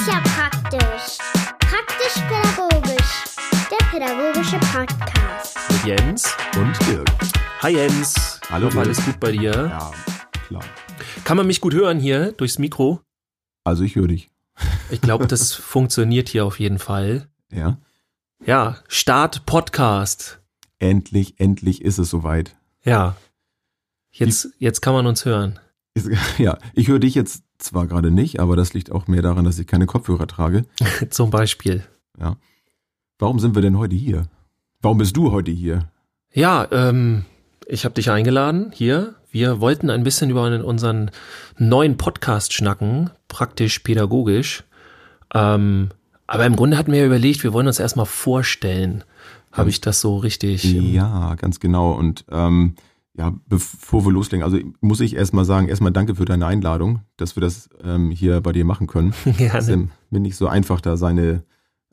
ist ja praktisch. Praktisch-pädagogisch. Der pädagogische Podcast. Mit Jens und Dirk. Hi Jens. Hallo, Dirk. alles gut bei dir? Ja, klar. Kann man mich gut hören hier durchs Mikro? Also ich höre dich. Ich glaube, das funktioniert hier auf jeden Fall. Ja. Ja, Start Podcast. Endlich, endlich ist es soweit. Ja. Jetzt, jetzt kann man uns hören. Ist, ja, ich höre dich jetzt zwar gerade nicht, aber das liegt auch mehr daran, dass ich keine Kopfhörer trage. Zum Beispiel. Warum sind wir denn heute hier? Warum bist du heute hier? Ja, ähm, ich habe dich eingeladen hier. Wir wollten ein bisschen über unseren neuen Podcast schnacken, praktisch pädagogisch. Ähm, aber im Grunde hatten wir ja überlegt, wir wollen uns erstmal vorstellen. Habe ich das so richtig? Ja, ganz genau. Und ähm, ja, bevor wir loslegen, also muss ich erstmal sagen, erstmal danke für deine Einladung, dass wir das ähm, hier bei dir machen können. Es ist Gerne. mir nicht so einfach, da seine,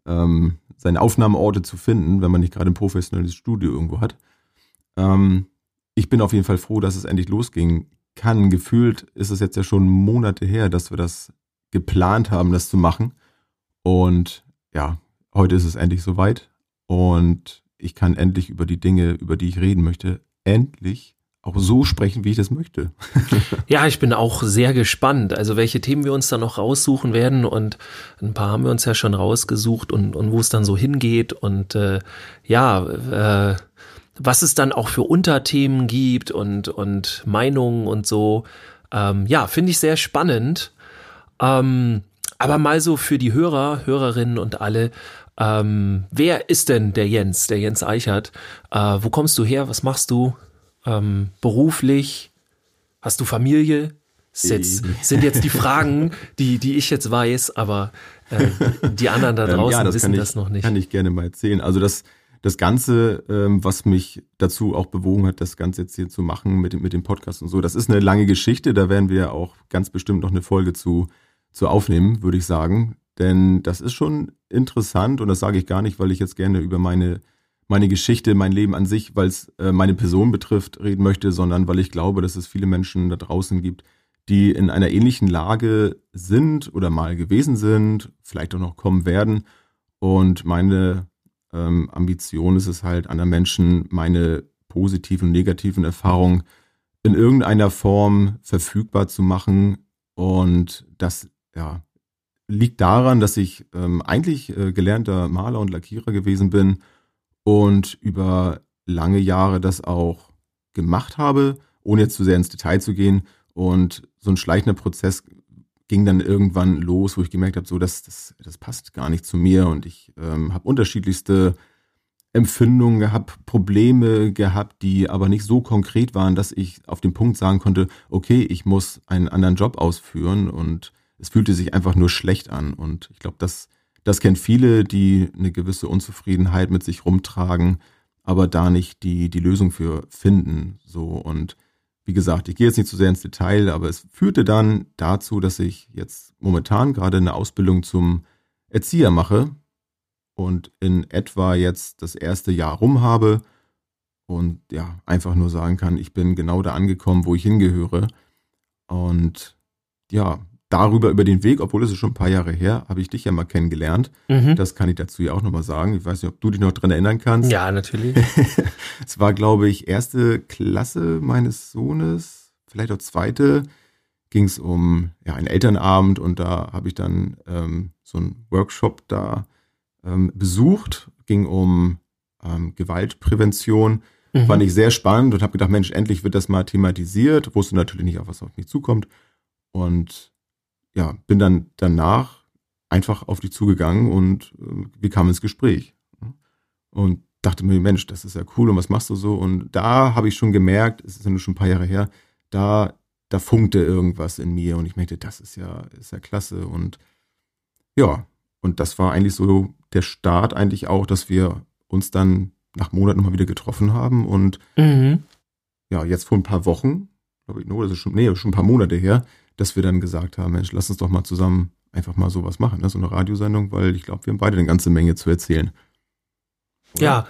ähm, seine Aufnahmeorte zu finden, wenn man nicht gerade ein professionelles Studio irgendwo hat. Ähm, ich bin auf jeden Fall froh, dass es endlich losging kann. Gefühlt ist es jetzt ja schon Monate her, dass wir das geplant haben, das zu machen. Und ja, heute ist es endlich soweit. Und ich kann endlich über die Dinge, über die ich reden möchte, endlich auch so sprechen, wie ich das möchte. Ja, ich bin auch sehr gespannt, also welche Themen wir uns dann noch raussuchen werden und ein paar haben wir uns ja schon rausgesucht und, und wo es dann so hingeht und äh, ja, äh, was es dann auch für Unterthemen gibt und, und Meinungen und so. Ähm, ja, finde ich sehr spannend. Ähm, aber mal so für die Hörer, Hörerinnen und alle, ähm, wer ist denn der Jens, der Jens Eichert? Äh, wo kommst du her? Was machst du? Ähm, beruflich? Hast du Familie? Das jetzt, sind jetzt die Fragen, die, die ich jetzt weiß, aber äh, die anderen da Ähm, draußen ja, wissen kann ich, das noch nicht. Kann ich gerne mal erzählen. Also das, das Ganze, ähm, was mich dazu auch bewogen hat, das Ganze jetzt hier zu machen mit, dem- mit dem Podcast und so, das ist eine lange Geschichte. Da werden wir auch ganz bestimmt noch eine Folge zu, zu aufnehmen, würde ich sagen. Denn das ist schon interessant und das sage ich gar nicht, weil ich jetzt gerne über meine, meine Geschichte, mein Leben an sich, weil es äh, meine Person betrifft, reden möchte, sondern weil ich glaube, dass es viele Menschen da draußen gibt, die in einer ähnlichen Lage sind oder mal gewesen sind, vielleicht auch noch kommen werden. Und meine ähm, Ambition ist es halt, anderen Menschen meine positiven und negativen Erfahrungen in irgendeiner Form verfügbar zu machen. Und das ja, liegt daran, dass ich ähm, eigentlich äh, gelernter Maler und Lackierer gewesen bin und über lange Jahre das auch gemacht habe, ohne jetzt zu sehr ins Detail zu gehen. Und so ein schleichender Prozess ging dann irgendwann los, wo ich gemerkt habe, so das, das, das passt gar nicht zu mir. Und ich ähm, habe unterschiedlichste Empfindungen gehabt, Probleme gehabt, die aber nicht so konkret waren, dass ich auf den Punkt sagen konnte, okay, ich muss einen anderen Job ausführen. Und es fühlte sich einfach nur schlecht an. Und ich glaube, das, das kennen viele, die eine gewisse Unzufriedenheit mit sich rumtragen, aber da nicht die, die Lösung für finden, so und wie gesagt, ich gehe jetzt nicht zu sehr ins Detail, aber es führte dann dazu, dass ich jetzt momentan gerade eine Ausbildung zum Erzieher mache und in etwa jetzt das erste Jahr rum habe und ja, einfach nur sagen kann, ich bin genau da angekommen, wo ich hingehöre. Und ja, darüber über den Weg, obwohl es ist schon ein paar Jahre her, habe ich dich ja mal kennengelernt. Mhm. Das kann ich dazu ja auch nochmal sagen. Ich weiß nicht, ob du dich noch dran erinnern kannst. Ja, natürlich. Es war, glaube ich, erste Klasse meines Sohnes, vielleicht auch zweite, ging es um ja, einen Elternabend und da habe ich dann ähm, so einen Workshop da ähm, besucht, ging um ähm, Gewaltprävention. Mhm. Fand ich sehr spannend und habe gedacht, Mensch, endlich wird das mal thematisiert. Wusste natürlich nicht, auf was auf mich zukommt. Und ja, bin dann danach einfach auf dich zugegangen und äh, wir kamen ins Gespräch. Und dachte mir, Mensch, das ist ja cool und was machst du so? Und da habe ich schon gemerkt, es ist ja nur schon ein paar Jahre her, da, da funkte irgendwas in mir und ich merkte, das ist ja, ist ja klasse. Und ja, und das war eigentlich so der Start eigentlich auch, dass wir uns dann nach Monaten mal wieder getroffen haben und Mhm. ja, jetzt vor ein paar Wochen, glaube ich, no, das ist schon, nee, schon ein paar Monate her, dass wir dann gesagt haben, Mensch, lass uns doch mal zusammen einfach mal sowas machen, ne? so eine Radiosendung, weil ich glaube, wir haben beide eine ganze Menge zu erzählen. Oder? Ja,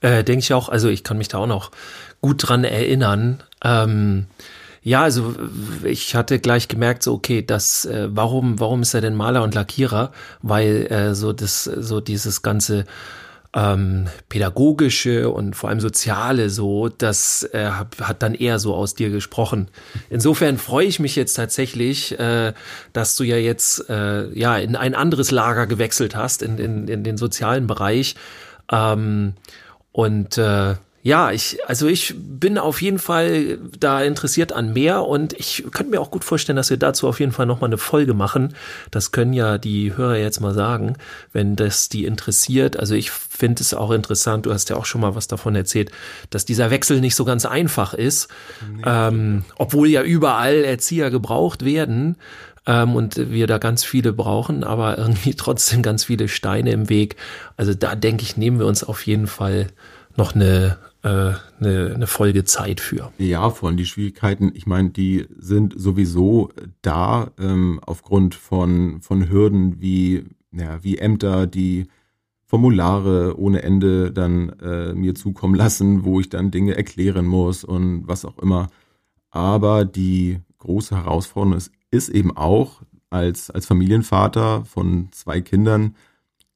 äh, denke ich auch. Also ich kann mich da auch noch gut dran erinnern. Ähm, Ja, also ich hatte gleich gemerkt, so okay, das, äh, warum, warum ist er denn Maler und Lackierer? Weil äh, so das, so dieses ganze ähm, pädagogische und vor allem soziale so, das äh, hat dann eher so aus dir gesprochen. Insofern freue ich mich jetzt tatsächlich, äh, dass du ja jetzt äh, ja in ein anderes Lager gewechselt hast, in, in, in den sozialen Bereich. Ähm, und äh, ja, ich, also ich bin auf jeden Fall da interessiert an mehr und ich könnte mir auch gut vorstellen, dass wir dazu auf jeden Fall nochmal eine Folge machen. Das können ja die Hörer jetzt mal sagen, wenn das die interessiert. Also ich finde es auch interessant, du hast ja auch schon mal was davon erzählt, dass dieser Wechsel nicht so ganz einfach ist, nee. ähm, obwohl ja überall Erzieher gebraucht werden ähm, und wir da ganz viele brauchen, aber irgendwie trotzdem ganz viele Steine im Weg. Also da denke ich, nehmen wir uns auf jeden Fall noch eine eine, eine Folge Zeit für. Ja, von die Schwierigkeiten, ich meine, die sind sowieso da ähm, aufgrund von, von Hürden wie, ja, wie Ämter, die Formulare ohne Ende dann äh, mir zukommen lassen, wo ich dann Dinge erklären muss und was auch immer. Aber die große Herausforderung ist, ist eben auch als, als Familienvater von zwei Kindern,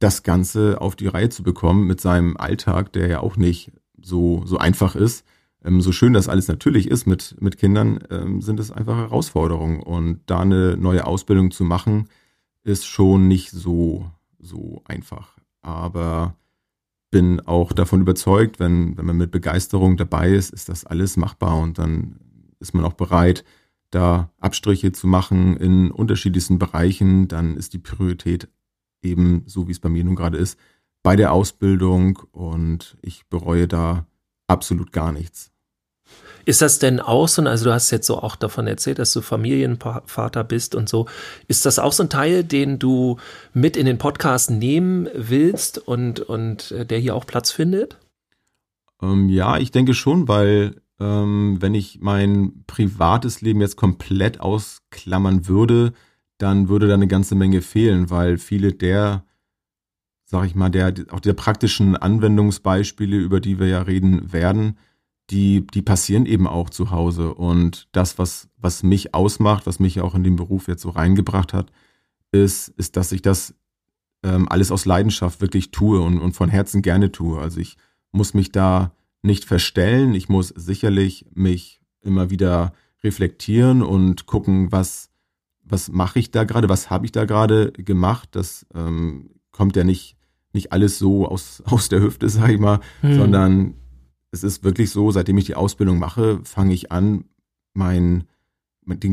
das Ganze auf die Reihe zu bekommen mit seinem Alltag, der ja auch nicht so, so einfach ist. Ähm, so schön das alles natürlich ist mit, mit Kindern, ähm, sind es einfach Herausforderungen. Und da eine neue Ausbildung zu machen, ist schon nicht so, so einfach. Aber bin auch davon überzeugt, wenn, wenn man mit Begeisterung dabei ist, ist das alles machbar und dann ist man auch bereit, da Abstriche zu machen in unterschiedlichsten Bereichen, dann ist die Priorität eben so, wie es bei mir nun gerade ist, bei der Ausbildung und ich bereue da absolut gar nichts. Ist das denn auch so, also du hast jetzt so auch davon erzählt, dass du Familienvater bist und so. Ist das auch so ein Teil, den du mit in den Podcast nehmen willst und, und äh, der hier auch Platz findet? Ähm, ja, ich denke schon, weil ähm, wenn ich mein privates Leben jetzt komplett ausklammern würde, dann würde da eine ganze Menge fehlen, weil viele der sag ich mal, der, auch der praktischen Anwendungsbeispiele, über die wir ja reden werden, die, die passieren eben auch zu Hause. Und das, was, was mich ausmacht, was mich auch in den Beruf jetzt so reingebracht hat, ist, ist, dass ich das ähm, alles aus Leidenschaft wirklich tue und, und von Herzen gerne tue. Also ich muss mich da nicht verstellen. Ich muss sicherlich mich immer wieder reflektieren und gucken, was, was mache ich da gerade, was habe ich da gerade gemacht. Das ähm, kommt ja nicht nicht alles so aus, aus der Hüfte, sag ich mal, hm. sondern es ist wirklich so, seitdem ich die Ausbildung mache, fange ich an, mein,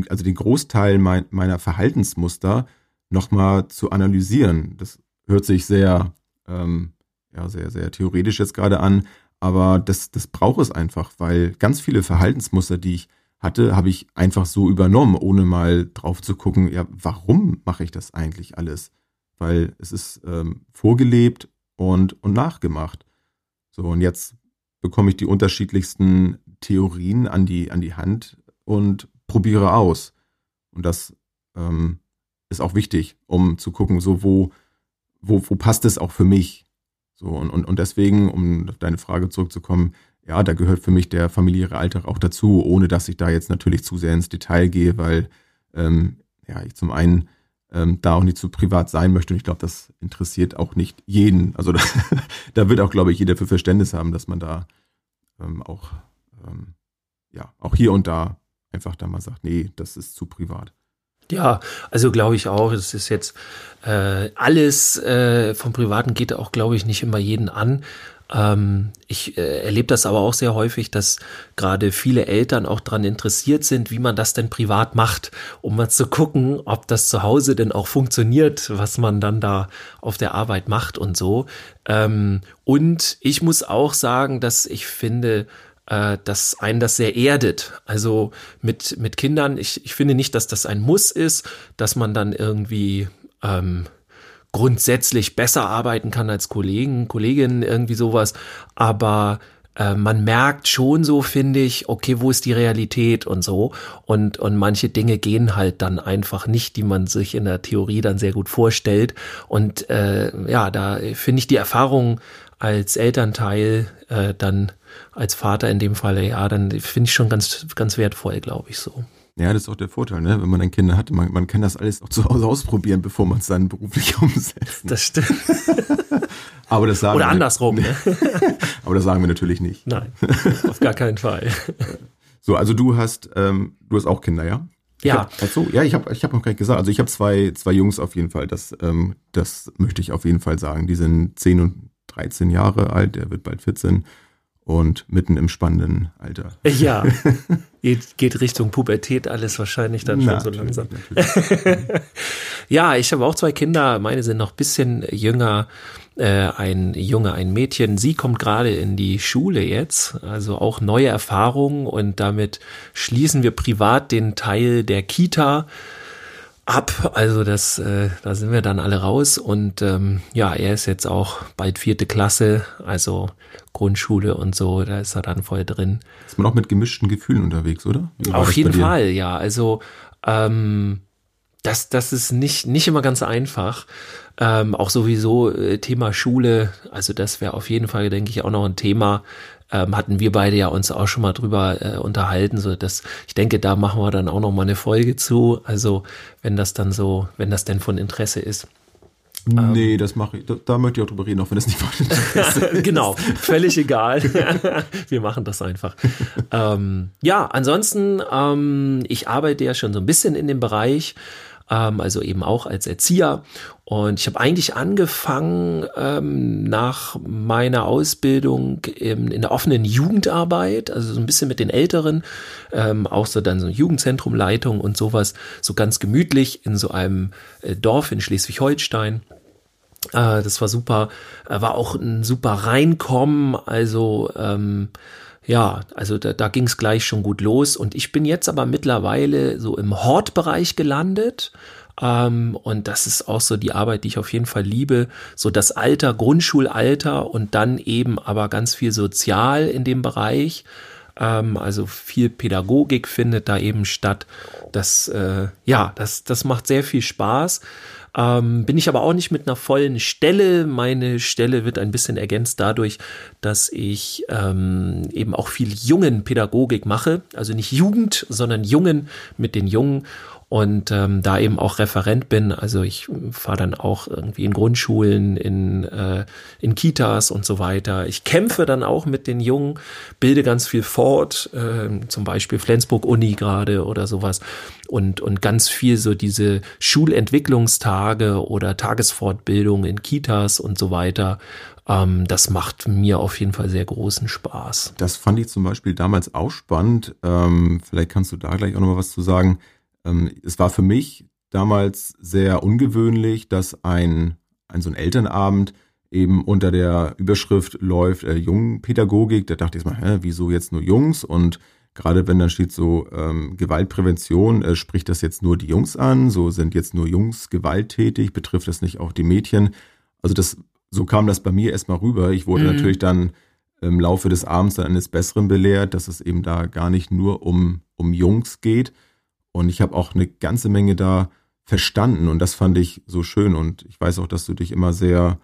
also den Großteil mein, meiner Verhaltensmuster nochmal zu analysieren. Das hört sich sehr, ähm, ja, sehr, sehr theoretisch jetzt gerade an, aber das, das braucht es einfach, weil ganz viele Verhaltensmuster, die ich hatte, habe ich einfach so übernommen, ohne mal drauf zu gucken, ja, warum mache ich das eigentlich alles? Weil es ist ähm, vorgelebt und, und nachgemacht. So, und jetzt bekomme ich die unterschiedlichsten Theorien an die, an die Hand und probiere aus. Und das ähm, ist auch wichtig, um zu gucken, so wo, wo, wo passt es auch für mich. So, und, und, und deswegen, um auf deine Frage zurückzukommen, ja, da gehört für mich der familiäre Alltag auch dazu, ohne dass ich da jetzt natürlich zu sehr ins Detail gehe, weil ähm, ja, ich zum einen ähm, da auch nicht zu privat sein möchte. Und ich glaube, das interessiert auch nicht jeden. Also da, da wird auch, glaube ich, jeder für Verständnis haben, dass man da ähm, auch, ähm, ja, auch hier und da einfach da mal sagt, nee, das ist zu privat. Ja, also glaube ich auch, es ist jetzt äh, alles äh, vom Privaten geht auch, glaube ich, nicht immer jeden an. Ähm, ich äh, erlebe das aber auch sehr häufig, dass gerade viele Eltern auch daran interessiert sind, wie man das denn privat macht, um mal zu gucken, ob das zu Hause denn auch funktioniert, was man dann da auf der Arbeit macht und so. Ähm, und ich muss auch sagen, dass ich finde, äh, dass einen das sehr erdet. Also mit, mit Kindern, ich, ich finde nicht, dass das ein Muss ist, dass man dann irgendwie ähm, grundsätzlich besser arbeiten kann als Kollegen, Kolleginnen, irgendwie sowas. Aber äh, man merkt schon so, finde ich, okay, wo ist die Realität und so. Und, und manche Dinge gehen halt dann einfach nicht, die man sich in der Theorie dann sehr gut vorstellt. Und äh, ja, da finde ich die Erfahrung als Elternteil äh, dann als Vater in dem Falle, ja, dann finde ich schon ganz, ganz wertvoll, glaube ich so. Ja, das ist auch der Vorteil, ne? wenn man dann Kinder hat. Man, man kann das alles auch zu Hause ausprobieren, bevor man es dann beruflich umsetzt. Das stimmt. Aber das sagen Oder wir, andersrum. Ne? Aber das sagen wir natürlich nicht. Nein, auf gar keinen Fall. So, also du hast, ähm, du hast auch Kinder, ja? Ja. Ach so, ja, ich habe ich hab noch gar nicht gesagt. Also ich habe zwei, zwei Jungs auf jeden Fall. Das, ähm, das möchte ich auf jeden Fall sagen. Die sind 10 und 13 Jahre alt. Der wird bald 14 und mitten im spannenden Alter. Ja, geht, geht Richtung Pubertät alles wahrscheinlich dann schon so langsam. ja, ich habe auch zwei Kinder. Meine sind noch bisschen jünger. Äh, ein Junge, ein Mädchen. Sie kommt gerade in die Schule jetzt, also auch neue Erfahrungen und damit schließen wir privat den Teil der Kita ab. Also das, äh, da sind wir dann alle raus und ähm, ja, er ist jetzt auch bald vierte Klasse, also Grundschule und so, da ist er dann voll drin. Ist man auch mit gemischten Gefühlen unterwegs, oder? Auf jeden Fall, ja. Also ähm, das, das ist nicht, nicht immer ganz einfach. Ähm, auch sowieso äh, Thema Schule, also das wäre auf jeden Fall, denke ich, auch noch ein Thema. Ähm, hatten wir beide ja uns auch schon mal drüber äh, unterhalten, so dass ich denke, da machen wir dann auch noch mal eine Folge zu. Also wenn das dann so, wenn das denn von Interesse ist. Nee, das mache ich. Da, da, möchte ich auch drüber reden, auch wenn das nicht ist. genau, völlig egal. Wir machen das einfach. ähm, ja, ansonsten, ähm, ich arbeite ja schon so ein bisschen in dem Bereich ähm, also eben auch als Erzieher. Und ich habe eigentlich angefangen ähm, nach meiner Ausbildung in, in, der offenen Jugendarbeit, also so ein bisschen mit den Älteren, ähm, auch so dann so Jugendzentrumleitung und sowas, so ganz gemütlich in so einem äh, Dorf in Schleswig-Holstein. Äh, das war super, äh, war auch ein super Reinkommen, also ähm, ja, also da, da ging es gleich schon gut los. Und ich bin jetzt aber mittlerweile so im Hortbereich gelandet. Ähm, und das ist auch so die Arbeit, die ich auf jeden Fall liebe. So das Alter, Grundschulalter und dann eben aber ganz viel sozial in dem Bereich. Ähm, also viel Pädagogik findet da eben statt. Das, äh, ja, das, das macht sehr viel Spaß. Ähm, bin ich aber auch nicht mit einer vollen Stelle. Meine Stelle wird ein bisschen ergänzt dadurch, dass ich ähm, eben auch viel jungen Pädagogik mache. Also nicht Jugend, sondern Jungen mit den Jungen und ähm, da eben auch Referent bin. Also ich fahre dann auch irgendwie in Grundschulen, in, äh, in Kitas und so weiter. Ich kämpfe dann auch mit den Jungen, bilde ganz viel fort, äh, zum Beispiel Flensburg-Uni gerade oder sowas und, und ganz viel so diese Schulentwicklungstage oder Tagesfortbildung in Kitas und so weiter. Ähm, das macht mir auf jeden Fall sehr großen Spaß. Das fand ich zum Beispiel damals auch spannend. Ähm, vielleicht kannst du da gleich auch noch mal was zu sagen es war für mich damals sehr ungewöhnlich, dass ein, ein so ein Elternabend eben unter der Überschrift läuft äh, Jungpädagogik. Da dachte ich mal, hä, wieso jetzt nur Jungs? Und gerade wenn dann steht so ähm, Gewaltprävention, äh, spricht das jetzt nur die Jungs an? So sind jetzt nur Jungs gewalttätig? Betrifft das nicht auch die Mädchen? Also das, so kam das bei mir erstmal rüber. Ich wurde mhm. natürlich dann im Laufe des Abends dann eines Besseren belehrt, dass es eben da gar nicht nur um, um Jungs geht, und ich habe auch eine ganze Menge da verstanden und das fand ich so schön. Und ich weiß auch, dass du dich immer sehr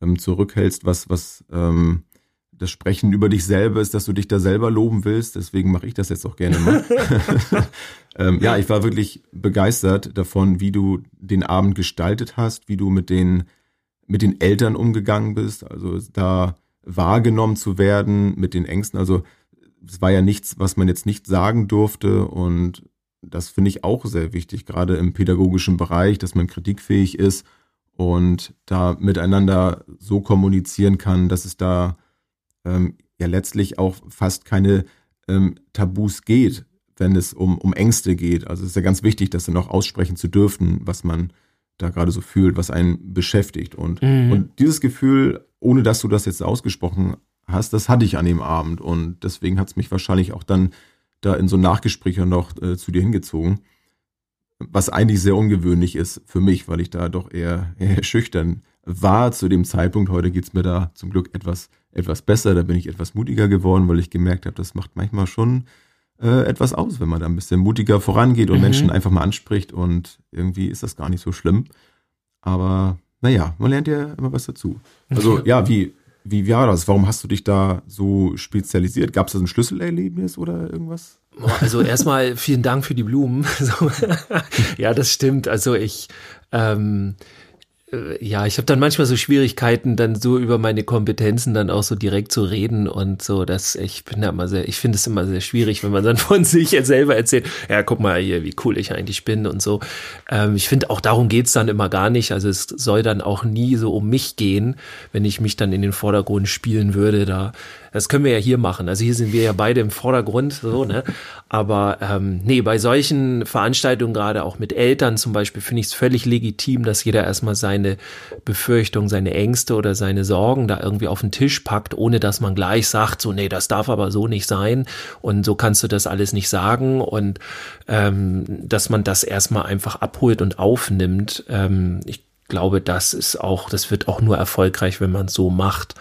ähm, zurückhältst, was, was ähm, das Sprechen über dich selber ist, dass du dich da selber loben willst. Deswegen mache ich das jetzt auch gerne mal. ähm, ja, ich war wirklich begeistert davon, wie du den Abend gestaltet hast, wie du mit den, mit den Eltern umgegangen bist. Also da wahrgenommen zu werden mit den Ängsten. Also es war ja nichts, was man jetzt nicht sagen durfte und das finde ich auch sehr wichtig, gerade im pädagogischen Bereich, dass man kritikfähig ist und da miteinander so kommunizieren kann, dass es da ähm, ja letztlich auch fast keine ähm, Tabus geht, wenn es um, um Ängste geht. Also es ist ja ganz wichtig, das dann auch aussprechen zu dürfen, was man da gerade so fühlt, was einen beschäftigt. Und, mhm. und dieses Gefühl, ohne dass du das jetzt ausgesprochen hast, das hatte ich an dem Abend. Und deswegen hat es mich wahrscheinlich auch dann da in so Nachgesprächen noch äh, zu dir hingezogen. Was eigentlich sehr ungewöhnlich ist für mich, weil ich da doch eher, eher schüchtern war zu dem Zeitpunkt. Heute geht's mir da zum Glück etwas, etwas besser. Da bin ich etwas mutiger geworden, weil ich gemerkt habe, das macht manchmal schon äh, etwas aus, wenn man da ein bisschen mutiger vorangeht und mhm. Menschen einfach mal anspricht. Und irgendwie ist das gar nicht so schlimm. Aber naja, man lernt ja immer was dazu. Also ja, wie wie war das? Warum hast du dich da so spezialisiert? Gab es da ein Schlüsselerlebnis oder irgendwas? Also erstmal vielen Dank für die Blumen. ja, das stimmt. Also ich, ähm, äh, ja, ich habe dann manchmal so Schwierigkeiten, dann so über meine Kompetenzen dann auch so direkt zu reden und so, dass ich bin da immer sehr, ich finde es immer sehr schwierig, wenn man dann von sich selber erzählt, ja, guck mal hier, wie cool ich eigentlich bin und so. Ähm, ich finde auch darum geht's dann immer gar nicht. Also es soll dann auch nie so um mich gehen, wenn ich mich dann in den Vordergrund spielen würde. Da das können wir ja hier machen. Also hier sind wir ja beide im Vordergrund, so, ne? Aber ähm, nee, bei solchen Veranstaltungen, gerade auch mit Eltern zum Beispiel, finde ich es völlig legitim, dass jeder erstmal seine Befürchtungen, seine Ängste oder seine Sorgen da irgendwie auf den Tisch packt, ohne dass man gleich sagt, so, nee, das darf aber so nicht sein und so kannst du das alles nicht sagen und ähm, dass man das erstmal einfach abholt und aufnimmt. Ähm, ich glaube, das ist auch, das wird auch nur erfolgreich, wenn man es so macht.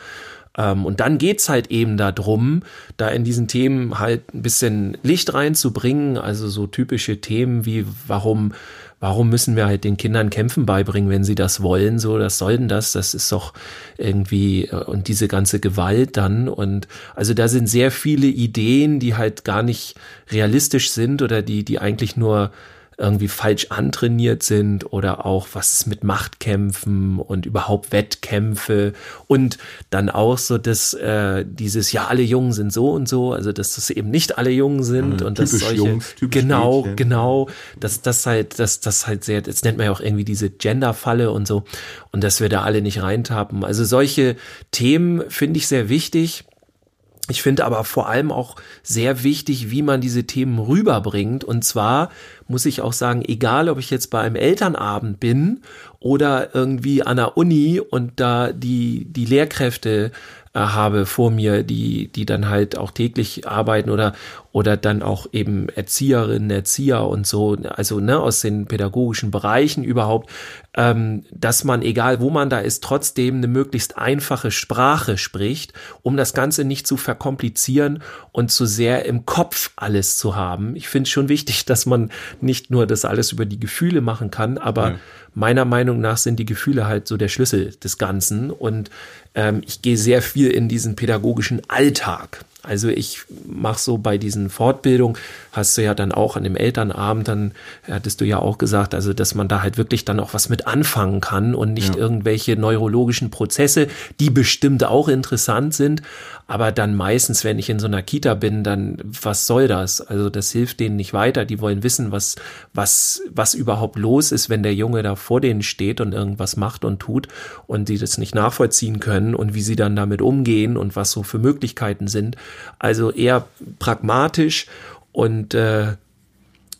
Ähm, und dann geht's halt eben darum, da in diesen Themen halt ein bisschen Licht reinzubringen, also so typische Themen wie warum warum müssen wir halt den Kindern Kämpfen beibringen, wenn sie das wollen? So, das soll denn das? Das ist doch irgendwie, äh, und diese ganze Gewalt dann. Und also da sind sehr viele Ideen, die halt gar nicht realistisch sind oder die, die eigentlich nur irgendwie falsch antrainiert sind oder auch was ist mit Machtkämpfen und überhaupt Wettkämpfe und dann auch so, dass äh, dieses ja alle Jungen sind so und so, also dass das eben nicht alle Jungen sind ja, und dass solche Jungs, genau Mädchen. genau, dass das halt dass das halt sehr, das nennt man ja auch irgendwie diese Genderfalle und so und dass wir da alle nicht reintappen. Also solche Themen finde ich sehr wichtig ich finde aber vor allem auch sehr wichtig, wie man diese Themen rüberbringt. Und zwar muss ich auch sagen, egal ob ich jetzt bei einem Elternabend bin oder irgendwie an der Uni und da die, die Lehrkräfte äh, habe vor mir, die, die dann halt auch täglich arbeiten oder, oder dann auch eben Erzieherinnen, Erzieher und so, also ne, aus den pädagogischen Bereichen überhaupt, ähm, dass man, egal wo man da ist, trotzdem eine möglichst einfache Sprache spricht, um das Ganze nicht zu verkomplizieren und zu sehr im Kopf alles zu haben. Ich finde schon wichtig, dass man nicht nur das alles über die Gefühle machen kann, aber ja. meiner Meinung nach sind die Gefühle halt so der Schlüssel des Ganzen und ich gehe sehr viel in diesen pädagogischen Alltag. Also ich mache so bei diesen Fortbildungen, hast du ja dann auch an dem Elternabend, dann hattest du ja auch gesagt, also dass man da halt wirklich dann auch was mit anfangen kann und nicht ja. irgendwelche neurologischen Prozesse, die bestimmt auch interessant sind, aber dann meistens, wenn ich in so einer Kita bin, dann was soll das? Also das hilft denen nicht weiter. Die wollen wissen, was was was überhaupt los ist, wenn der Junge da vor denen steht und irgendwas macht und tut und die das nicht nachvollziehen können und wie sie dann damit umgehen und was so für Möglichkeiten sind. Also eher pragmatisch und äh,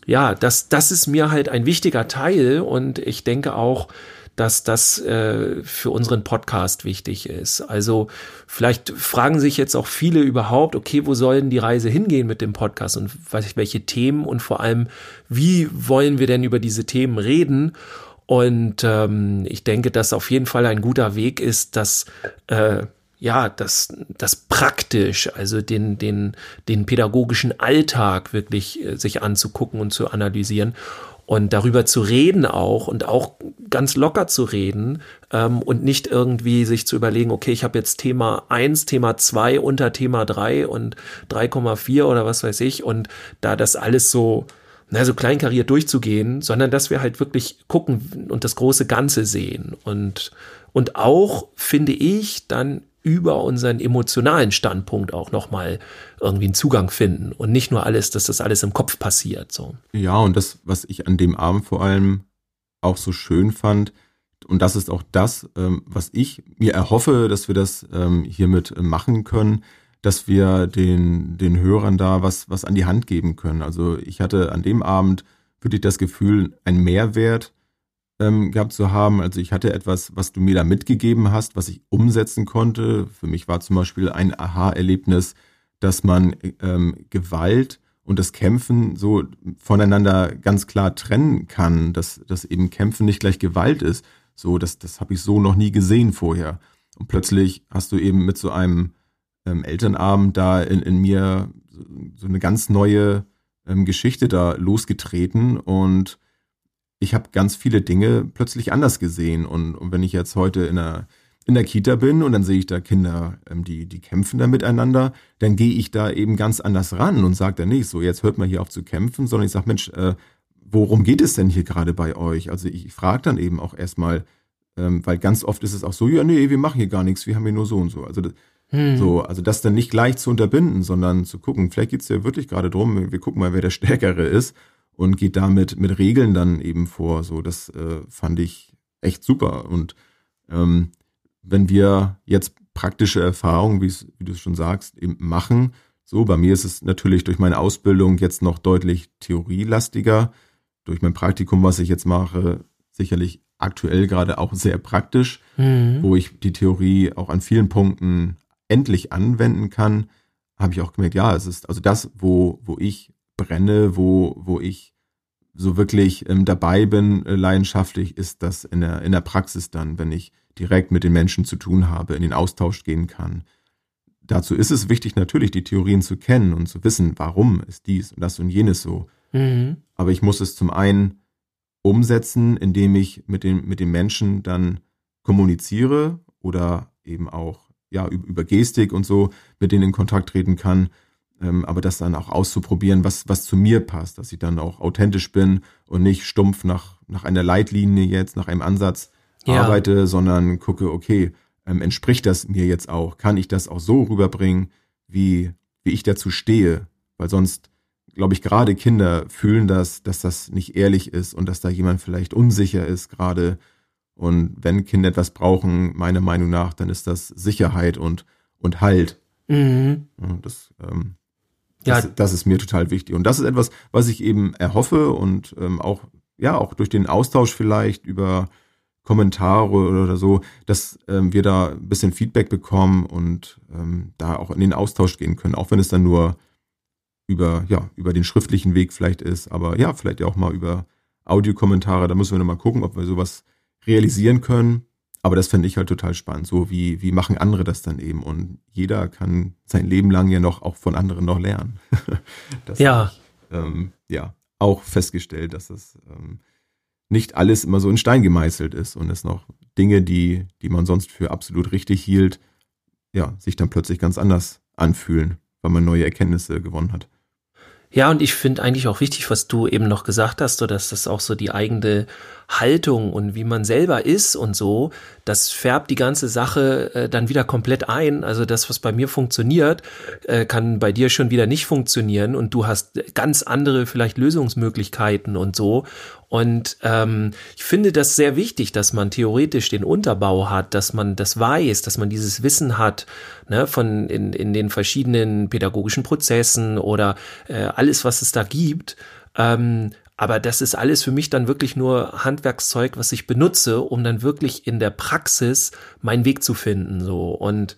ja, das, das ist mir halt ein wichtiger Teil und ich denke auch, dass das äh, für unseren Podcast wichtig ist. Also vielleicht fragen sich jetzt auch viele überhaupt, okay, wo sollen die Reise hingehen mit dem Podcast und welche Themen und vor allem, wie wollen wir denn über diese Themen reden? Und ähm, ich denke, dass auf jeden Fall ein guter Weg ist, dass äh, ja, das, das praktisch, also den, den, den pädagogischen Alltag wirklich äh, sich anzugucken und zu analysieren und darüber zu reden auch und auch ganz locker zu reden ähm, und nicht irgendwie sich zu überlegen, okay, ich habe jetzt Thema eins, Thema zwei unter Thema drei und 3,4 oder was weiß ich und da das alles so na, so kleinkariert durchzugehen, sondern dass wir halt wirklich gucken und das große Ganze sehen und und auch finde ich dann über unseren emotionalen Standpunkt auch nochmal irgendwie einen Zugang finden und nicht nur alles, dass das alles im Kopf passiert. So. Ja, und das, was ich an dem Abend vor allem auch so schön fand, und das ist auch das, ähm, was ich mir erhoffe, dass wir das ähm, hiermit machen können, dass wir den, den Hörern da was, was an die Hand geben können. Also ich hatte an dem Abend wirklich das Gefühl, ein Mehrwert ähm, gehabt zu haben. Also ich hatte etwas, was du mir da mitgegeben hast, was ich umsetzen konnte. Für mich war zum Beispiel ein Aha-Erlebnis, dass man ähm, Gewalt und das Kämpfen so voneinander ganz klar trennen kann, dass, dass eben Kämpfen nicht gleich Gewalt ist. So, das, das habe ich so noch nie gesehen vorher. Und plötzlich hast du eben mit so einem ähm, Elternabend da in, in mir so eine ganz neue ähm, Geschichte da losgetreten und ich habe ganz viele Dinge plötzlich anders gesehen. Und, und wenn ich jetzt heute in einer, in der Kita bin und dann sehe ich da Kinder, ähm, die, die kämpfen da miteinander, dann gehe ich da eben ganz anders ran und sage dann nicht, so jetzt hört mal hier auf zu kämpfen, sondern ich sage, Mensch, äh, worum geht es denn hier gerade bei euch? Also ich frage dann eben auch erstmal, ähm, weil ganz oft ist es auch so, ja, nee, wir machen hier gar nichts, wir haben hier nur so und so. Also das, hm. so, also das dann nicht gleich zu unterbinden, sondern zu gucken, vielleicht geht's ja wirklich gerade drum, wir gucken mal, wer der Stärkere ist und geht damit mit Regeln dann eben vor. So, das äh, fand ich echt super. Und ähm, wenn wir jetzt praktische Erfahrungen, wie du es schon sagst, eben machen, so, bei mir ist es natürlich durch meine Ausbildung jetzt noch deutlich theorielastiger. Durch mein Praktikum, was ich jetzt mache, sicherlich aktuell gerade auch sehr praktisch, mhm. wo ich die Theorie auch an vielen Punkten endlich anwenden kann, habe ich auch gemerkt, ja, es ist also das, wo, wo ich brenne, wo, wo ich so wirklich ähm, dabei bin, äh, leidenschaftlich, ist das in der, in der Praxis dann, wenn ich direkt mit den Menschen zu tun habe, in den Austausch gehen kann. Dazu ist es wichtig, natürlich die Theorien zu kennen und zu wissen, warum ist dies und das und jenes so. Mhm. Aber ich muss es zum einen umsetzen, indem ich mit den, mit den Menschen dann kommuniziere oder eben auch ja, über Gestik und so mit denen in Kontakt treten kann. Ähm, aber das dann auch auszuprobieren, was, was zu mir passt, dass ich dann auch authentisch bin und nicht stumpf nach, nach einer Leitlinie jetzt, nach einem Ansatz ja. arbeite, sondern gucke, okay, ähm, entspricht das mir jetzt auch? Kann ich das auch so rüberbringen, wie, wie ich dazu stehe? Weil sonst, glaube ich, gerade Kinder fühlen das, dass das nicht ehrlich ist und dass da jemand vielleicht unsicher ist gerade. Und wenn Kinder etwas brauchen, meiner Meinung nach, dann ist das Sicherheit und, und Halt. Mhm. Das, ähm, ja. Das, das, ist mir total wichtig. Und das ist etwas, was ich eben erhoffe und ähm, auch, ja, auch durch den Austausch vielleicht über Kommentare oder so, dass ähm, wir da ein bisschen Feedback bekommen und ähm, da auch in den Austausch gehen können, auch wenn es dann nur über, ja, über den schriftlichen Weg vielleicht ist, aber ja, vielleicht auch mal über Audiokommentare, da müssen wir nochmal gucken, ob wir sowas realisieren können. Aber das fände ich halt total spannend. So wie, wie machen andere das dann eben? Und jeder kann sein Leben lang ja noch auch von anderen noch lernen. das ja. Ich, ähm, ja, auch festgestellt, dass das ähm, nicht alles immer so in Stein gemeißelt ist und es noch Dinge, die, die man sonst für absolut richtig hielt, ja, sich dann plötzlich ganz anders anfühlen, weil man neue Erkenntnisse gewonnen hat. Ja, und ich finde eigentlich auch wichtig, was du eben noch gesagt hast, so dass das auch so die eigene Haltung und wie man selber ist und so, das färbt die ganze Sache äh, dann wieder komplett ein. Also das, was bei mir funktioniert, äh, kann bei dir schon wieder nicht funktionieren und du hast ganz andere vielleicht Lösungsmöglichkeiten und so. Und ähm, ich finde das sehr wichtig, dass man theoretisch den Unterbau hat, dass man das weiß, dass man dieses Wissen hat, ne, von in, in den verschiedenen pädagogischen Prozessen oder äh, alles, was es da gibt. Ähm, aber das ist alles für mich dann wirklich nur Handwerkszeug, was ich benutze, um dann wirklich in der Praxis meinen Weg zu finden. So und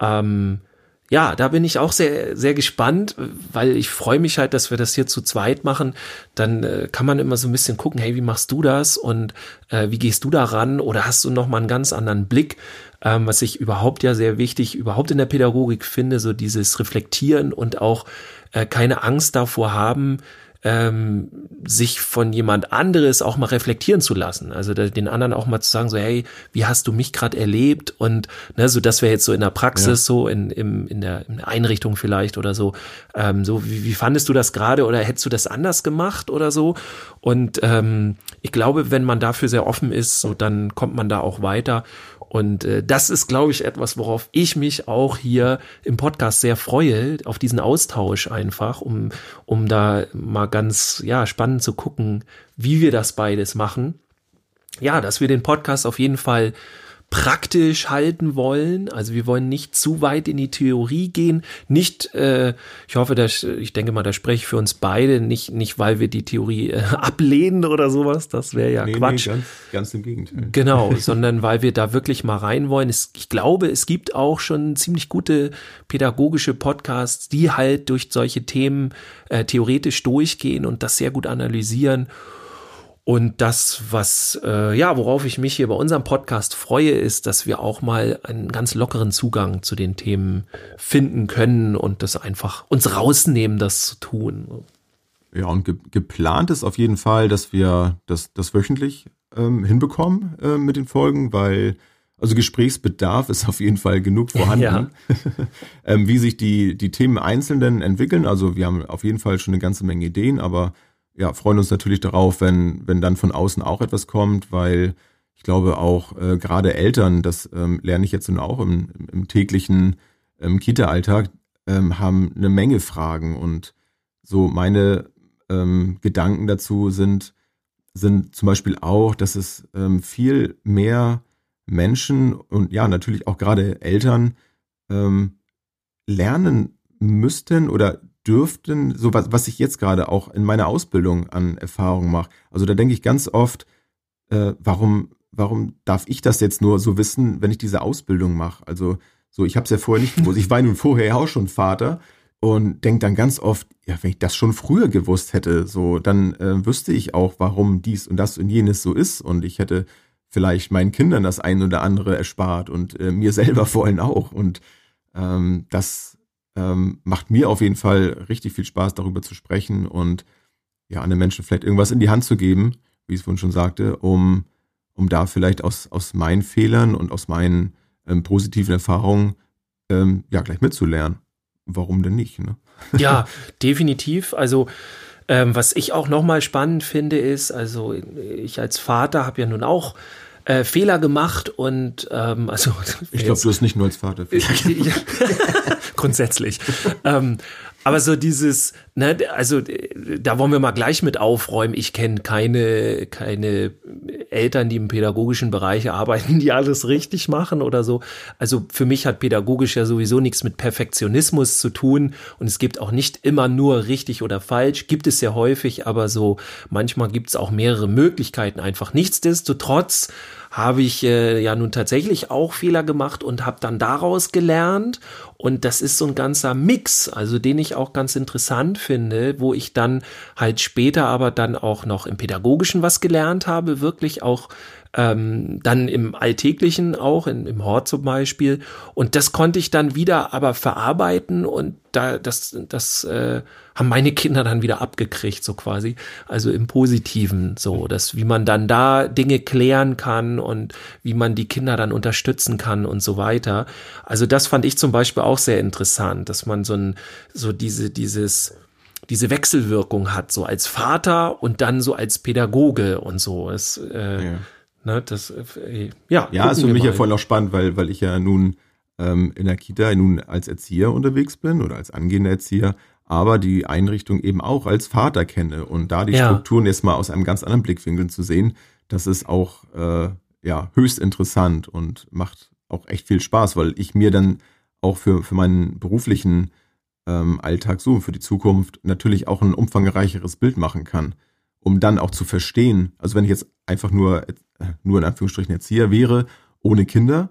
ähm, ja, da bin ich auch sehr, sehr gespannt, weil ich freue mich halt, dass wir das hier zu zweit machen. Dann äh, kann man immer so ein bisschen gucken, hey, wie machst du das und äh, wie gehst du da ran oder hast du noch mal einen ganz anderen Blick, ähm, was ich überhaupt ja sehr wichtig, überhaupt in der Pädagogik finde, so dieses Reflektieren und auch äh, keine Angst davor haben, ähm, sich von jemand anderes auch mal reflektieren zu lassen. Also den anderen auch mal zu sagen, so, hey, wie hast du mich gerade erlebt? Und ne, so das wäre jetzt so in der Praxis, ja. so in, im, in, der, in der Einrichtung vielleicht oder so. Ähm, so, wie, wie fandest du das gerade oder hättest du das anders gemacht oder so? Und ähm, ich glaube, wenn man dafür sehr offen ist, so dann kommt man da auch weiter. Und äh, das ist, glaube ich, etwas, worauf ich mich auch hier im Podcast sehr freue, auf diesen Austausch einfach, um, um da mal ganz ja, spannend zu gucken, wie wir das beides machen. Ja, dass wir den Podcast auf jeden Fall praktisch halten wollen. Also wir wollen nicht zu weit in die Theorie gehen. Nicht, äh, ich hoffe, dass, ich denke mal, da spreche ich für uns beide, nicht, nicht weil wir die Theorie äh, ablehnen oder sowas. Das wäre ja nee, Quatsch. Nee, ganz, ganz im Gegenteil. Genau, sondern weil wir da wirklich mal rein wollen. Es, ich glaube, es gibt auch schon ziemlich gute pädagogische Podcasts, die halt durch solche Themen äh, theoretisch durchgehen und das sehr gut analysieren. Und das, was, äh, ja, worauf ich mich hier bei unserem Podcast freue, ist, dass wir auch mal einen ganz lockeren Zugang zu den Themen finden können und das einfach uns rausnehmen, das zu tun. Ja, und ge geplant ist auf jeden Fall, dass wir das, das wöchentlich ähm, hinbekommen äh, mit den Folgen, weil Also Gesprächsbedarf ist auf jeden Fall genug vorhanden. Ja. ähm, wie sich die, die Themen einzeln denn entwickeln, also wir haben auf jeden Fall schon eine ganze Menge Ideen, aber ja, freuen uns natürlich darauf, wenn, wenn dann von außen auch etwas kommt, weil ich glaube auch äh, gerade Eltern, das ähm, lerne ich jetzt nun auch im, im täglichen ähm, Kita-Alltag, ähm, haben eine Menge Fragen. Und so meine ähm, Gedanken dazu sind, sind zum Beispiel auch, dass es ähm, viel mehr Menschen und ja, natürlich auch gerade Eltern ähm, lernen müssten oder dürften, so was, was ich jetzt gerade auch in meiner Ausbildung an Erfahrungen mache. Also da denke ich ganz oft, äh, warum, warum darf ich das jetzt nur so wissen, wenn ich diese Ausbildung mache? Also so, ich habe es ja vorher nicht gewusst. Ich war nun vorher auch schon Vater und denke dann ganz oft, ja, wenn ich das schon früher gewusst hätte, so, dann äh, wüsste ich auch, warum dies und das und jenes so ist und ich hätte vielleicht meinen Kindern das ein oder andere erspart und äh, mir selber vor allem auch und ähm, das ähm, macht mir auf jeden Fall richtig viel Spaß, darüber zu sprechen und ja, anderen Menschen vielleicht irgendwas in die Hand zu geben, wie ich es vorhin schon sagte, um, um da vielleicht aus, aus meinen Fehlern und aus meinen ähm, positiven Erfahrungen ähm, ja gleich mitzulernen warum denn nicht? Ne? Ja, definitiv. Also ähm, was ich auch nochmal spannend finde, ist, also ich als Vater habe ja nun auch äh, Fehler gemacht und ähm, also ich glaube, du hast nicht nur als Vater Fehler. grundsätzlich. ähm, aber so dieses, ne, also da wollen wir mal gleich mit aufräumen. Ich kenne keine, keine Eltern, die im pädagogischen Bereich arbeiten, die alles richtig machen oder so. Also für mich hat pädagogisch ja sowieso nichts mit Perfektionismus zu tun und es gibt auch nicht immer nur richtig oder falsch, gibt es ja häufig, aber so manchmal gibt es auch mehrere Möglichkeiten einfach. Nichtsdestotrotz habe ich äh, ja nun tatsächlich auch Fehler gemacht und habe dann daraus gelernt. Und das ist so ein ganzer Mix, also den ich auch ganz interessant finde, wo ich dann halt später aber dann auch noch im Pädagogischen was gelernt habe, wirklich auch ähm, dann im Alltäglichen auch, in, im Hort zum Beispiel. Und das konnte ich dann wieder aber verarbeiten und da, das, das äh, haben meine Kinder dann wieder abgekriegt, so quasi. Also im Positiven, so, dass wie man dann da Dinge klären kann und wie man die Kinder dann unterstützen kann und so weiter. Also das fand ich zum Beispiel auch sehr interessant, dass man so ein, so diese, dieses, diese Wechselwirkung hat, so als Vater und dann so als Pädagoge und so. Es, äh, ja. Ne, das, äh, ja, ja, ist für mich mal. ja voll auch spannend, weil, weil ich ja nun ähm, in der Kita nun als Erzieher unterwegs bin oder als angehender Erzieher, aber die Einrichtung eben auch als Vater kenne und da die ja. Strukturen jetzt mal aus einem ganz anderen Blickwinkel zu sehen, das ist auch äh, ja höchst interessant und macht auch echt viel Spaß, weil ich mir dann auch für, für meinen beruflichen ähm, Alltag so für die Zukunft natürlich auch ein umfangreicheres Bild machen kann, um dann auch zu verstehen. Also wenn ich jetzt einfach nur nur in Anführungsstrichen Erzieher wäre, ohne Kinder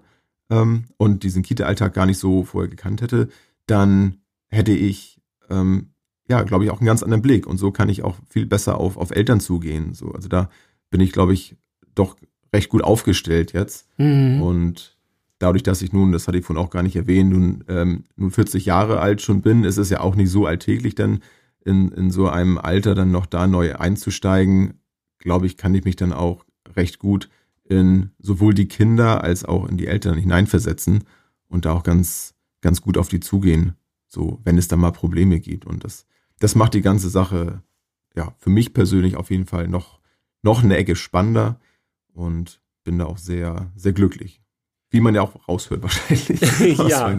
ähm, und diesen Kita-Alltag gar nicht so vorher gekannt hätte, dann hätte ich, ähm, ja, glaube ich, auch einen ganz anderen Blick. Und so kann ich auch viel besser auf, auf Eltern zugehen. So, also da bin ich, glaube ich, doch recht gut aufgestellt jetzt. Mhm. Und dadurch, dass ich nun, das hatte ich vorhin auch gar nicht erwähnt, nun, ähm, nun 40 Jahre alt schon bin, ist es ja auch nicht so alltäglich, dann in, in so einem Alter dann noch da neu einzusteigen. Glaube ich, kann ich mich dann auch recht gut in sowohl die Kinder als auch in die Eltern hineinversetzen und da auch ganz, ganz gut auf die zugehen, so wenn es da mal Probleme gibt. Und das, das macht die ganze Sache, ja, für mich persönlich auf jeden Fall noch, noch eine Ecke spannender und bin da auch sehr, sehr glücklich. Wie man ja auch raushört wahrscheinlich. ja,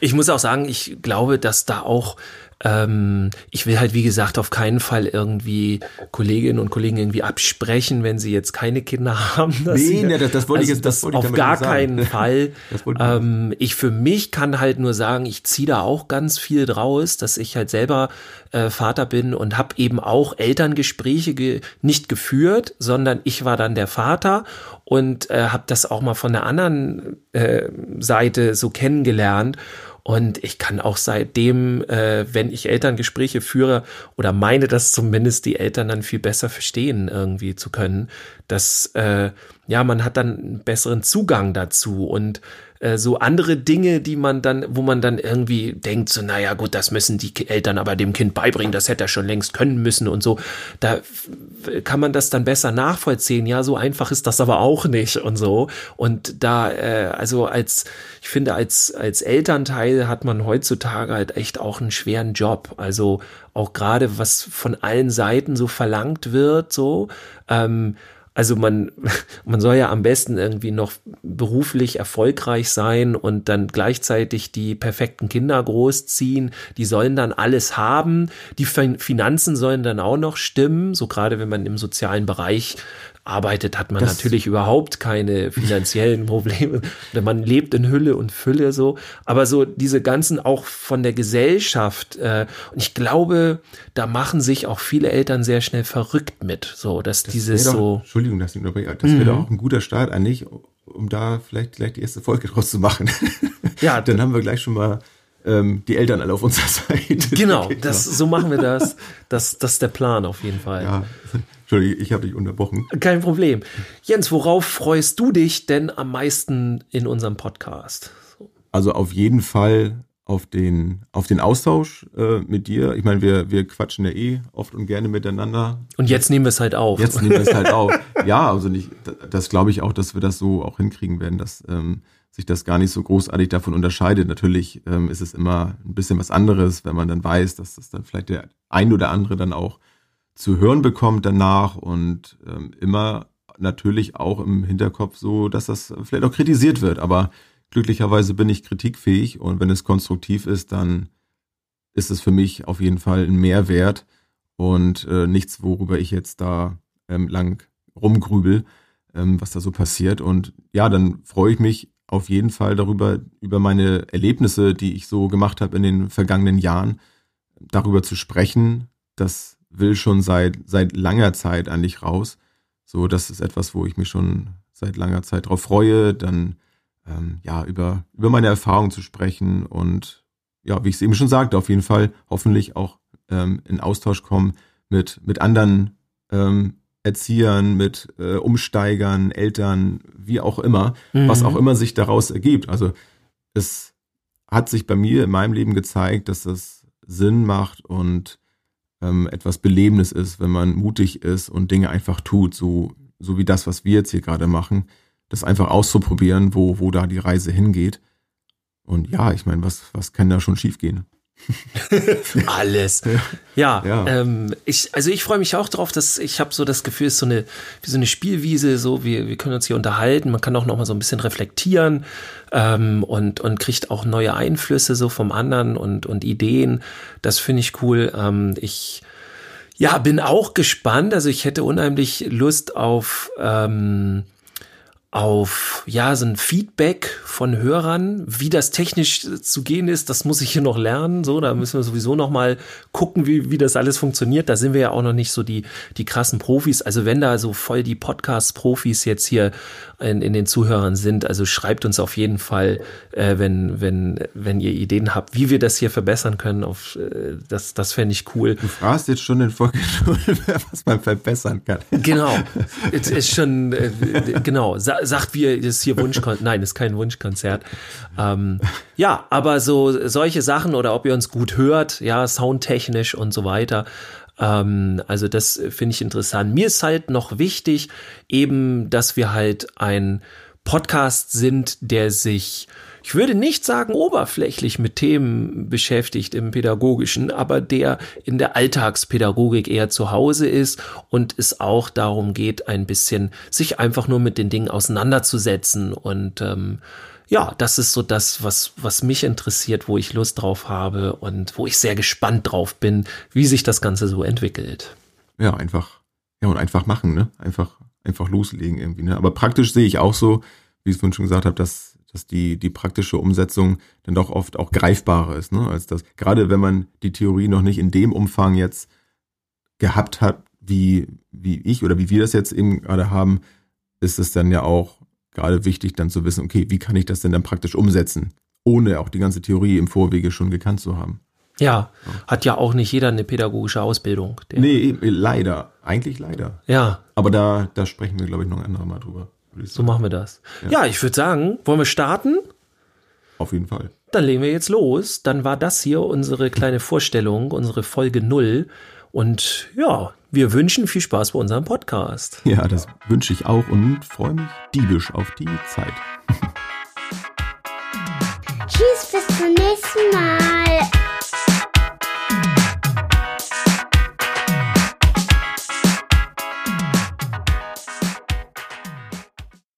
ich muss auch sagen, ich glaube, dass da auch ähm, ich will halt, wie gesagt, auf keinen Fall irgendwie Kolleginnen und Kollegen irgendwie absprechen, wenn sie jetzt keine Kinder haben. nee, sie, nee, das, das wollte also ich jetzt das wollte auf gar keinen Fall. ähm, ich für mich kann halt nur sagen, ich ziehe da auch ganz viel draus, dass ich halt selber äh, Vater bin und habe eben auch Elterngespräche ge nicht geführt, sondern ich war dann der Vater und äh, habe das auch mal von der anderen äh, Seite so kennengelernt. Und ich kann auch seitdem, äh, wenn ich Elterngespräche führe oder meine, dass zumindest die Eltern dann viel besser verstehen irgendwie zu können, dass äh, ja, man hat dann einen besseren Zugang dazu und äh, so andere Dinge, die man dann, wo man dann irgendwie denkt, so, naja, gut, das müssen die Eltern aber dem Kind beibringen, das hätte er schon längst können müssen und so. Da kann man das dann besser nachvollziehen. Ja, so einfach ist das aber auch nicht und so. Und da, äh, also als, ich finde, als, als Elternteil hat man heutzutage halt echt auch einen schweren Job. Also auch gerade was von allen Seiten so verlangt wird, so. Ähm, also man, man soll ja am besten irgendwie noch beruflich erfolgreich sein und dann gleichzeitig die perfekten Kinder großziehen. Die sollen dann alles haben. Die Finanzen sollen dann auch noch stimmen. So gerade wenn man im sozialen Bereich arbeitet, hat man das natürlich überhaupt keine finanziellen Probleme. Man lebt in Hülle und Fülle so. Aber so diese ganzen auch von der Gesellschaft. Äh, und ich glaube, da machen sich auch viele Eltern sehr schnell verrückt mit. So, dass das dieses doch, so. Entschuldigung, dass ich unterbreche. Das wäre mhm. auch ein guter Start eigentlich, um da vielleicht gleich die erste Folge draus zu machen. Ja. Dann haben wir gleich schon mal ähm, die Eltern alle auf unserer Seite. Genau, das, so machen wir das. Das, das ist der Plan auf jeden Fall. Ja. Entschuldigung, ich habe dich unterbrochen. Kein Problem. Jens, worauf freust du dich denn am meisten in unserem Podcast? Also auf jeden Fall auf den, auf den Austausch äh, mit dir. Ich meine, wir, wir quatschen ja eh oft und gerne miteinander. Und jetzt nehmen wir es halt auf. Jetzt nehmen wir es halt auf. Ja, also nicht, das glaube ich auch, dass wir das so auch hinkriegen werden, dass ähm, sich das gar nicht so großartig davon unterscheidet. Natürlich ähm, ist es immer ein bisschen was anderes, wenn man dann weiß, dass das dann vielleicht der ein oder andere dann auch zu hören bekommt danach und ähm, immer natürlich auch im Hinterkopf so, dass das vielleicht auch kritisiert wird. Aber glücklicherweise bin ich kritikfähig und wenn es konstruktiv ist, dann ist es für mich auf jeden Fall ein Mehrwert und äh, nichts, worüber ich jetzt da ähm, lang rumgrübel, ähm, was da so passiert. Und ja, dann freue ich mich auf jeden Fall darüber, über meine Erlebnisse, die ich so gemacht habe in den vergangenen Jahren, darüber zu sprechen. Das will schon seit, seit langer Zeit eigentlich raus. So, das ist etwas, wo ich mich schon seit langer Zeit drauf freue, dann ähm, ja über, über meine Erfahrungen zu sprechen und ja, wie ich es eben schon sagte, auf jeden Fall hoffentlich auch ähm, in Austausch kommen mit, mit anderen ähm, Erziehern, mit äh, Umsteigern, Eltern, wie auch immer, mhm. was auch immer sich daraus ergibt. Also es hat sich bei mir in meinem Leben gezeigt, dass das Sinn macht und ähm, etwas Belebendes ist, wenn man mutig ist und Dinge einfach tut, so, so wie das, was wir jetzt hier gerade machen, das einfach auszuprobieren, wo, wo da die Reise hingeht. Und ja, ich meine, was, was kann da schon schiefgehen? Alles. Ja, ja. Ähm, ich, also ich freue mich auch drauf, dass ich habe so das Gefühl, es ist so eine, wie so eine Spielwiese, so wir, wir können uns hier unterhalten, man kann auch noch mal so ein bisschen reflektieren ähm, und, und kriegt auch neue Einflüsse so vom anderen und, und Ideen. Das finde ich cool. Ähm, ich ja, bin auch gespannt. Also ich hätte unheimlich Lust auf ähm, auf ja so ein Feedback von Hörern, wie das technisch zu gehen ist, das muss ich hier noch lernen. So, da müssen wir sowieso noch mal gucken, wie wie das alles funktioniert. Da sind wir ja auch noch nicht so die die krassen Profis. Also wenn da so voll die Podcast-Profis jetzt hier in, in den Zuhörern sind, also schreibt uns auf jeden Fall, äh, wenn wenn wenn ihr Ideen habt, wie wir das hier verbessern können. Auf äh, das das fände ich cool. Du fragst jetzt schon in Folge was man verbessern kann. Genau, es ist schon äh, genau sagt, wie das ist hier Wunschkonzert. Nein, das ist kein Wunschkonzert. Ähm, ja, aber so solche Sachen oder ob ihr uns gut hört, ja, soundtechnisch und so weiter. Ähm, also das finde ich interessant. Mir ist halt noch wichtig, eben, dass wir halt ein Podcast sind, der sich ich würde nicht sagen oberflächlich mit Themen beschäftigt im pädagogischen, aber der in der Alltagspädagogik eher zu Hause ist und es auch darum geht, ein bisschen sich einfach nur mit den Dingen auseinanderzusetzen und ähm, ja, das ist so das, was, was mich interessiert, wo ich Lust drauf habe und wo ich sehr gespannt drauf bin, wie sich das Ganze so entwickelt. Ja, einfach, ja, und einfach machen, ne? Einfach, einfach loslegen irgendwie, ne? Aber praktisch sehe ich auch so, wie ich es vorhin schon gesagt habe, dass dass die, die praktische Umsetzung dann doch oft auch greifbarer ist, ne? als das. Gerade wenn man die Theorie noch nicht in dem Umfang jetzt gehabt hat, wie, wie ich oder wie wir das jetzt eben gerade haben, ist es dann ja auch gerade wichtig, dann zu wissen, okay, wie kann ich das denn dann praktisch umsetzen, ohne auch die ganze Theorie im Vorwege schon gekannt zu haben. Ja, hat ja auch nicht jeder eine pädagogische Ausbildung. nee, leider. Eigentlich leider. Ja. Aber da, da sprechen wir, glaube ich, noch ein andermal drüber. So machen wir das. Ja, ich würde sagen, wollen wir starten? Auf jeden Fall. Dann legen wir jetzt los. Dann war das hier unsere kleine Vorstellung, unsere Folge null. Und ja, wir wünschen viel Spaß bei unserem Podcast. Ja, das wünsche ich auch und freue mich diebisch auf die Zeit. Tschüss, bis zum nächsten Mal.